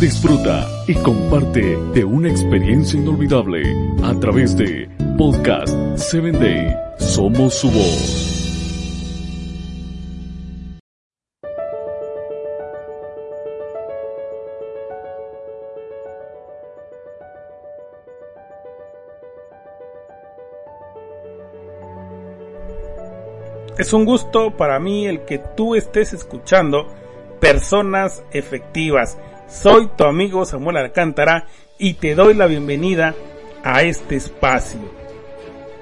Disfruta y comparte de una experiencia inolvidable a través de Podcast 7 Day. Somos su voz. Es un gusto para mí el que tú estés escuchando Personas Efectivas. Soy tu amigo Samuel Alcántara y te doy la bienvenida a este espacio.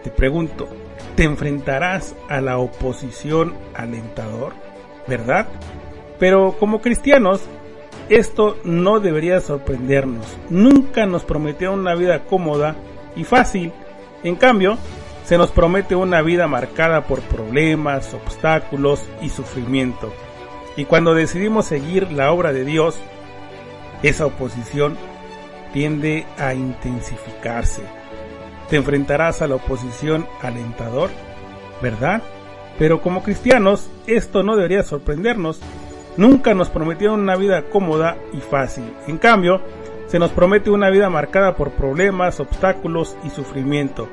Te pregunto, ¿te enfrentarás a la oposición alentador? ¿Verdad? Pero como cristianos, esto no debería sorprendernos. Nunca nos prometió una vida cómoda y fácil. En cambio, se nos promete una vida marcada por problemas, obstáculos y sufrimiento. Y cuando decidimos seguir la obra de Dios, esa oposición tiende a intensificarse. Te enfrentarás a la oposición alentador, ¿verdad? Pero como cristianos, esto no debería sorprendernos. Nunca nos prometieron una vida cómoda y fácil. En cambio, se nos promete una vida marcada por problemas, obstáculos y sufrimiento.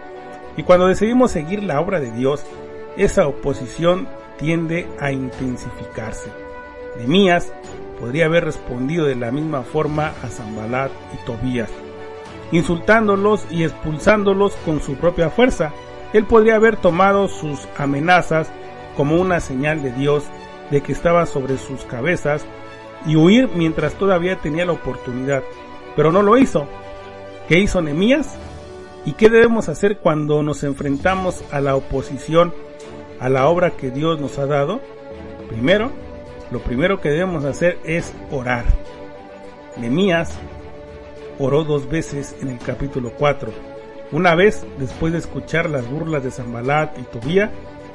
Y cuando decidimos seguir la obra de Dios, esa oposición tiende a intensificarse. Nemías podría haber respondido de la misma forma a Zambalat y Tobías, insultándolos y expulsándolos con su propia fuerza. Él podría haber tomado sus amenazas como una señal de Dios de que estaba sobre sus cabezas y huir mientras todavía tenía la oportunidad, pero no lo hizo. ¿Qué hizo Nemías? ¿Y qué debemos hacer cuando nos enfrentamos a la oposición a la obra que Dios nos ha dado? Primero, lo primero que debemos hacer es orar. Nemías oró dos veces en el capítulo 4. Una vez después de escuchar las burlas de Zambalat y Tobía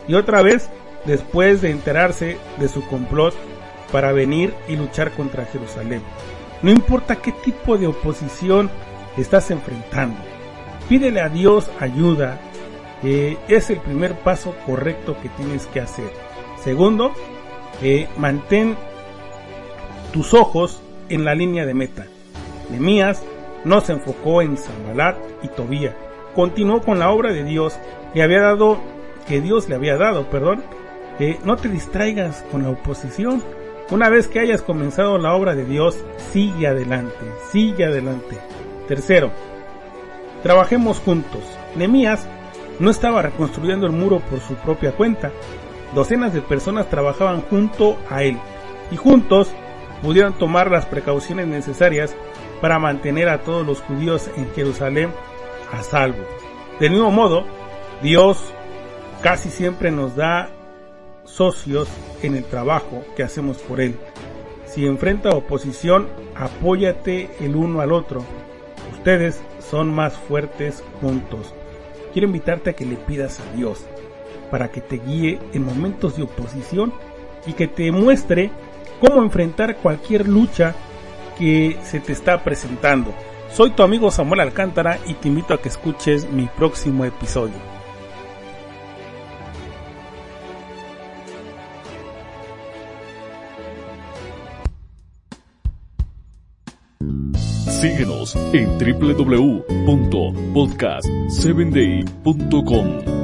y otra vez después de enterarse de su complot para venir y luchar contra Jerusalén. No importa qué tipo de oposición estás enfrentando Pídele a Dios ayuda. es el primer paso correcto que tienes que hacer. Segundo, eh, mantén tus ojos en la línea de meta. Nemías no se enfocó en Zambalat y Tobía. Continuó con la obra de Dios le había dado, que Dios le había dado, perdón. no te distraigas con la oposición. Una vez que hayas comenzado la obra de Dios, sigue adelante, sigue adelante. Tercero, Trabajemos juntos. Nemías no estaba reconstruyendo el muro por su propia cuenta. Docenas de personas trabajaban junto a él y juntos pudieron tomar las precauciones necesarias para mantener a todos los judíos en Jerusalén a salvo. Del mismo modo, Dios casi siempre nos da socios en el trabajo que hacemos por Él. Si enfrenta oposición, apóyate el uno al otro. Ustedes son más fuertes juntos. Quiero invitarte a que le pidas a Dios para que te guíe en momentos de oposición y que te muestre cómo enfrentar cualquier lucha que se te está presentando. Soy tu amigo Samuel Alcántara y te invito a que escuches mi próximo episodio. Síguenos en www.podcast7day.com.